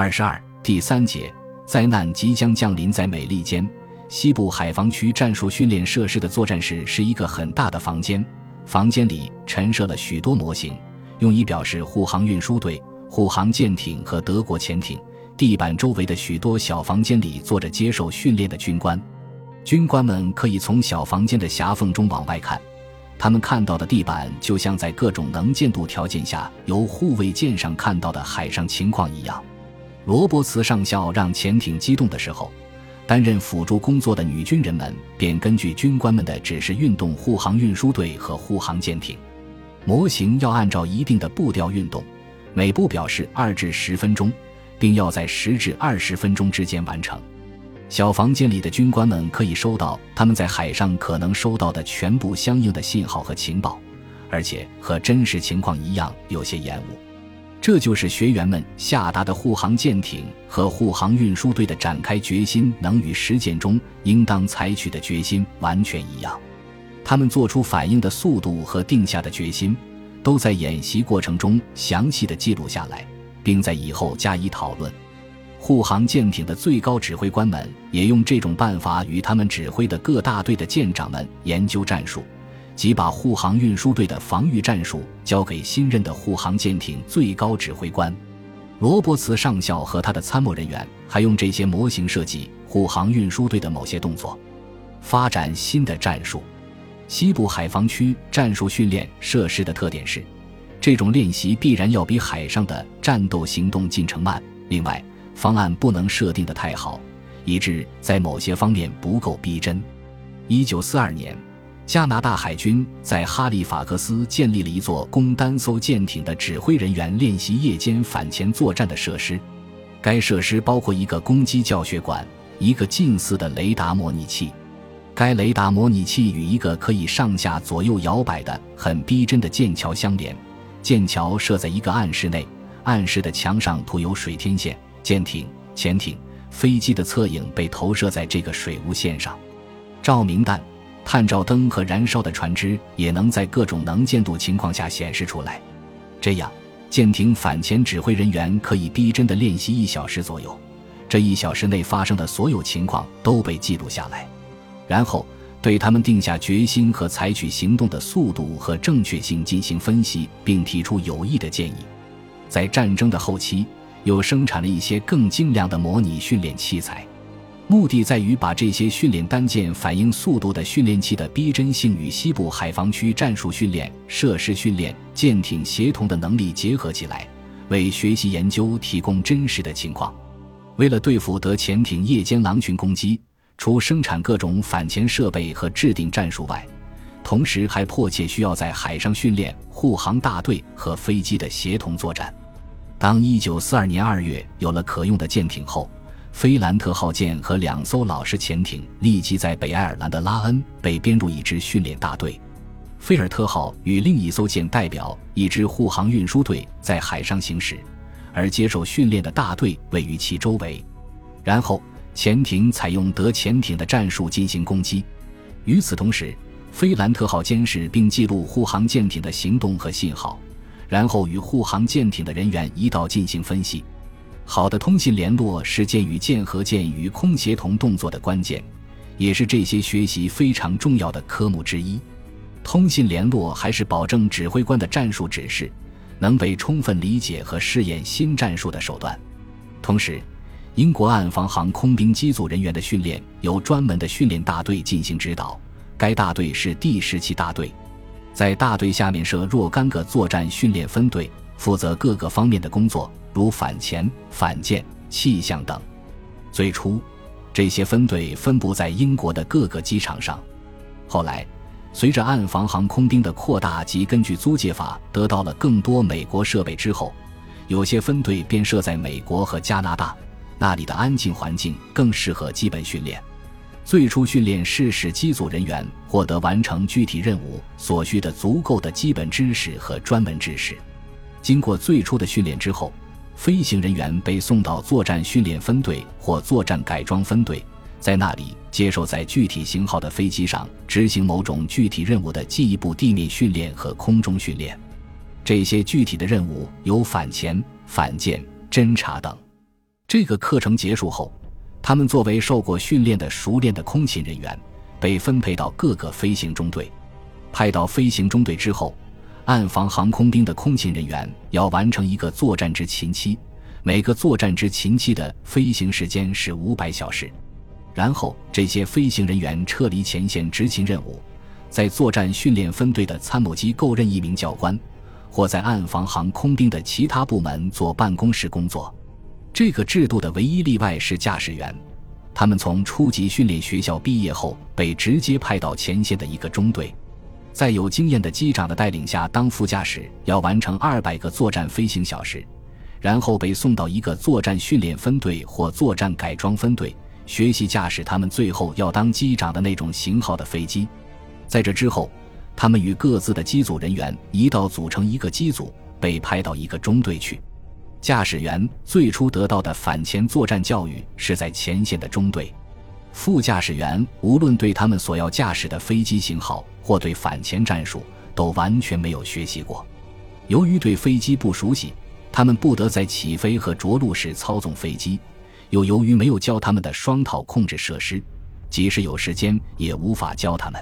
二十二第三节，灾难即将降临在美利坚西部海防区战术训练设施的作战室是一个很大的房间，房间里陈设了许多模型，用以表示护航运输队、护航舰艇和德国潜艇。地板周围的许多小房间里坐着接受训练的军官，军官们可以从小房间的狭缝中往外看，他们看到的地板就像在各种能见度条件下由护卫舰上看到的海上情况一样。罗伯茨上校让潜艇机动的时候，担任辅助工作的女军人们便根据军官们的指示运动护航运输队和护航舰艇。模型要按照一定的步调运动，每步表示二至十分钟。并要在十至二十分钟之间完成。小房间里的军官们可以收到他们在海上可能收到的全部相应的信号和情报，而且和真实情况一样有些延误。这就是学员们下达的护航舰艇和护航运输队的展开决心能与实践中应当采取的决心完全一样。他们做出反应的速度和定下的决心，都在演习过程中详细的记录下来。并在以后加以讨论。护航舰艇的最高指挥官们也用这种办法与他们指挥的各大队的舰长们研究战术，即把护航运输队的防御战术交给新任的护航舰艇最高指挥官罗伯茨上校和他的参谋人员，还用这些模型设计护航运输队的某些动作，发展新的战术。西部海防区战术训练设施的特点是。这种练习必然要比海上的战斗行动进程慢。另外，方案不能设定的太好，以致在某些方面不够逼真。一九四二年，加拿大海军在哈利法克斯建立了一座供单艘舰艇的指挥人员练习夜间反潜作战的设施。该设施包括一个攻击教学馆、一个近似的雷达模拟器。该雷达模拟器与一个可以上下左右摇摆的很逼真的舰桥相连。舰桥设在一个暗室内，暗室的墙上涂有水天线。舰艇、潜艇、飞机的侧影被投射在这个水雾线上。照明弹、探照灯和燃烧的船只也能在各种能见度情况下显示出来。这样，舰艇反潜指挥人员可以逼真的练习一小时左右。这一小时内发生的所有情况都被记录下来，然后。对他们定下决心和采取行动的速度和正确性进行分析，并提出有益的建议。在战争的后期，又生产了一些更精良的模拟训练器材，目的在于把这些训练单件反应速度的训练器的逼真性与西部海防区战术训练设施训练舰艇协同的能力结合起来，为学习研究提供真实的情况。为了对付德潜艇夜间狼群攻击。除生产各种反潜设备和制定战术外，同时还迫切需要在海上训练护航大队和飞机的协同作战。当1942年2月有了可用的舰艇后，菲兰特号舰和两艘老式潜艇立即在北爱尔兰的拉恩被编入一支训练大队。菲尔特号与另一艘舰代表一支护航运输队在海上行驶，而接受训练的大队位于其周围。然后。潜艇采用德潜艇的战术进行攻击。与此同时，菲兰特号监视并记录护航舰艇的行动和信号，然后与护航舰艇的人员一道进行分析。好的通信联络是舰与舰和舰与空协同动作的关键，也是这些学习非常重要的科目之一。通信联络还是保证指挥官的战术指示能被充分理解和试验新战术的手段。同时，英国岸防航空兵机组人员的训练由专门的训练大队进行指导，该大队是第十七大队，在大队下面设若干个作战训练分队，负责各个方面的工作，如反潜、反舰、气象等。最初，这些分队分布在英国的各个机场上，后来，随着岸防航空兵的扩大及根据租借法得到了更多美国设备之后，有些分队便设在美国和加拿大。那里的安静环境更适合基本训练。最初训练是使机组人员获得完成具体任务所需的足够的基本知识和专门知识。经过最初的训练之后，飞行人员被送到作战训练分队或作战改装分队，在那里接受在具体型号的飞机上执行某种具体任务的进一步地面训练和空中训练。这些具体的任务有反潜、反舰、侦察等。这个课程结束后，他们作为受过训练的熟练的空勤人员，被分配到各个飞行中队。派到飞行中队之后，暗防航空兵的空勤人员要完成一个作战执勤期，每个作战执勤期的飞行时间是五百小时。然后，这些飞行人员撤离前线执勤任务，在作战训练分队的参谋机构任一名教官，或在暗防航空兵的其他部门做办公室工作。这个制度的唯一例外是驾驶员，他们从初级训练学校毕业后被直接派到前线的一个中队，在有经验的机长的带领下当副驾驶，要完成二百个作战飞行小时，然后被送到一个作战训练分队或作战改装分队，学习驾驶他们最后要当机长的那种型号的飞机。在这之后，他们与各自的机组人员一道组成一个机组，被派到一个中队去。驾驶员最初得到的反潜作战教育是在前线的中队，副驾驶员无论对他们所要驾驶的飞机型号或对反潜战术都完全没有学习过。由于对飞机不熟悉，他们不得在起飞和着陆时操纵飞机；又由于没有教他们的双套控制设施，即使有时间也无法教他们。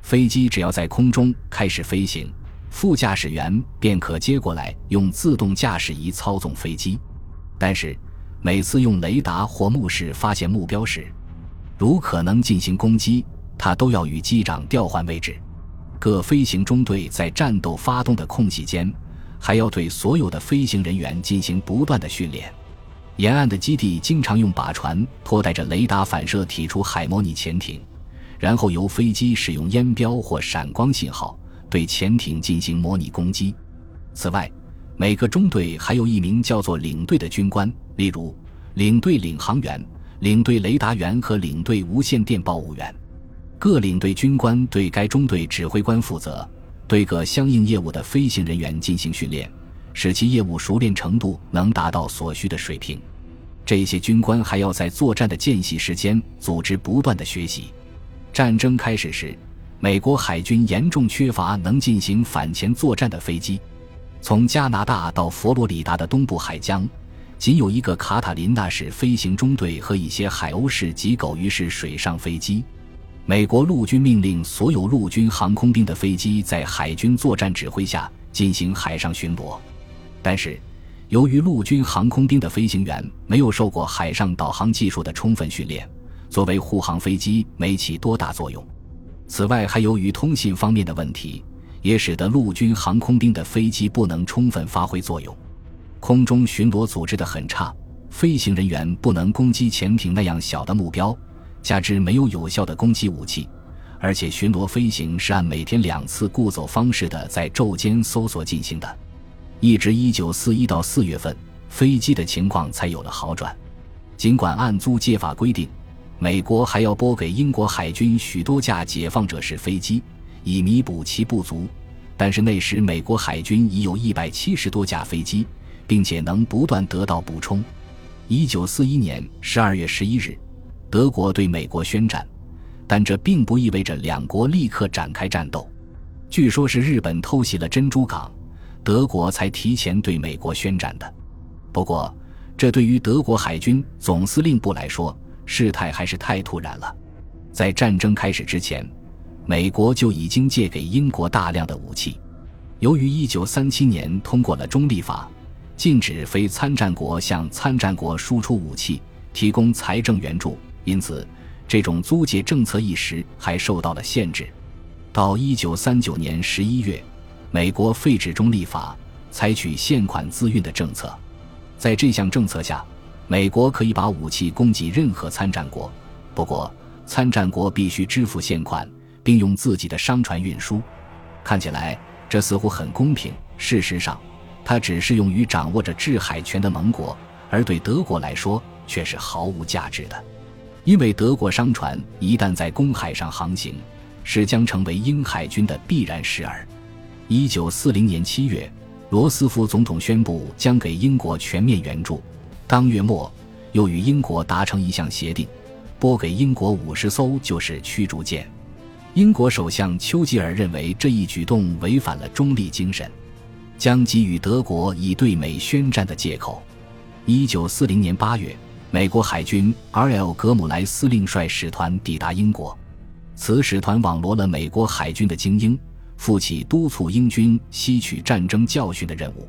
飞机只要在空中开始飞行。副驾驶员便可接过来用自动驾驶仪操纵飞机，但是每次用雷达或目视发现目标时，如可能进行攻击，他都要与机长调换位置。各飞行中队在战斗发动的空隙间，还要对所有的飞行人员进行不断的训练。沿岸的基地经常用靶船拖带着雷达反射体出海模拟潜艇，然后由飞机使用烟标或闪光信号。对潜艇进行模拟攻击。此外，每个中队还有一名叫做领队的军官，例如领队领航员、领队雷达员和领队无线电报务员。各领队军官对该中队指挥官负责，对各相应业务的飞行人员进行训练，使其业务熟练程度能达到所需的水平。这些军官还要在作战的间隙时间组织不断的学习。战争开始时。美国海军严重缺乏能进行反潜作战的飞机。从加拿大到佛罗里达的东部海疆，仅有一个卡塔琳娜式飞行中队和一些海鸥式及狗鱼式水上飞机。美国陆军命令所有陆军航空兵的飞机在海军作战指挥下进行海上巡逻，但是由于陆军航空兵的飞行员没有受过海上导航技术的充分训练，作为护航飞机没起多大作用。此外，还由于通信方面的问题，也使得陆军航空兵的飞机不能充分发挥作用。空中巡逻组织的很差，飞行人员不能攻击潜艇那样小的目标，加之没有有效的攻击武器，而且巡逻飞行是按每天两次固走方式的在昼间搜索进行的。一直一九四一到四月份，飞机的情况才有了好转。尽管按租借法规定。美国还要拨给英国海军许多架解放者式飞机，以弥补其不足。但是那时美国海军已有一百七十多架飞机，并且能不断得到补充。一九四一年十二月十一日，德国对美国宣战，但这并不意味着两国立刻展开战斗。据说是日本偷袭了珍珠港，德国才提前对美国宣战的。不过，这对于德国海军总司令部来说，事态还是太突然了，在战争开始之前，美国就已经借给英国大量的武器。由于1937年通过了中立法，禁止非参战国向参战国输出武器、提供财政援助，因此这种租借政策一时还受到了限制。到1939年11月，美国废止中立法，采取现款自运的政策。在这项政策下，美国可以把武器供给任何参战国，不过参战国必须支付现款，并用自己的商船运输。看起来这似乎很公平，事实上，它只适用于掌握着制海权的盟国，而对德国来说却是毫无价值的，因为德国商船一旦在公海上航行，是将成为英海军的必然事儿。一九四零年七月，罗斯福总统宣布将给英国全面援助。当月末，又与英国达成一项协定，拨给英国五十艘就是驱逐舰。英国首相丘吉尔认为这一举动违反了中立精神，将给予德国以对美宣战的借口。一九四零年八月，美国海军 R.L. 格姆莱司令率使团抵达英国，此使团网罗了美国海军的精英，负起督促英军吸取战争教训的任务。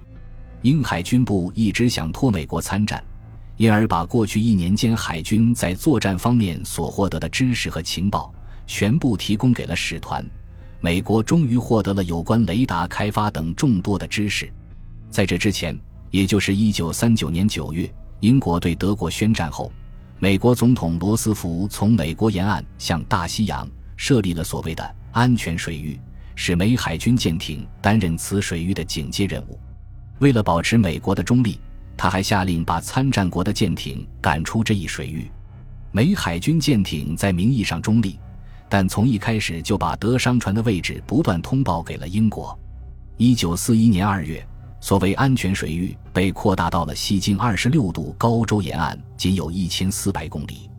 英海军部一直想托美国参战，因而把过去一年间海军在作战方面所获得的知识和情报全部提供给了使团。美国终于获得了有关雷达开发等众多的知识。在这之前，也就是1939年9月，英国对德国宣战后，美国总统罗斯福从美国沿岸向大西洋设立了所谓的安全水域，使美海军舰艇担任此水域的警戒任务。为了保持美国的中立，他还下令把参战国的舰艇赶出这一水域。美海军舰艇在名义上中立。但从一开始就把德商船的位置不断通报给了英国。一九四一年二月，所谓安全水域被扩大到了西经二十六度高州沿岸，仅有一千四百公里。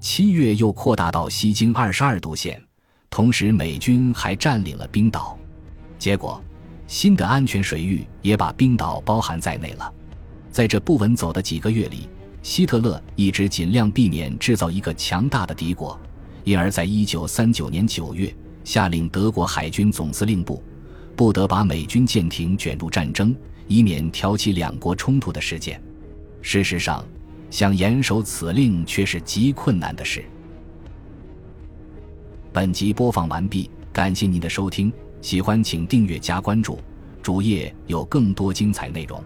七月又扩大到西经二十二度线，同时美军还占领了冰岛。结果，新的安全水域也把冰岛包含在内了。在这不稳走的几个月里，希特勒一直尽量避免制造一个强大的敌国。因而，在一九三九年九月，下令德国海军总司令部不得把美军舰艇卷入战争，以免挑起两国冲突的事件。事实上，想严守此令却是极困难的事。本集播放完毕，感谢您的收听，喜欢请订阅加关注，主页有更多精彩内容。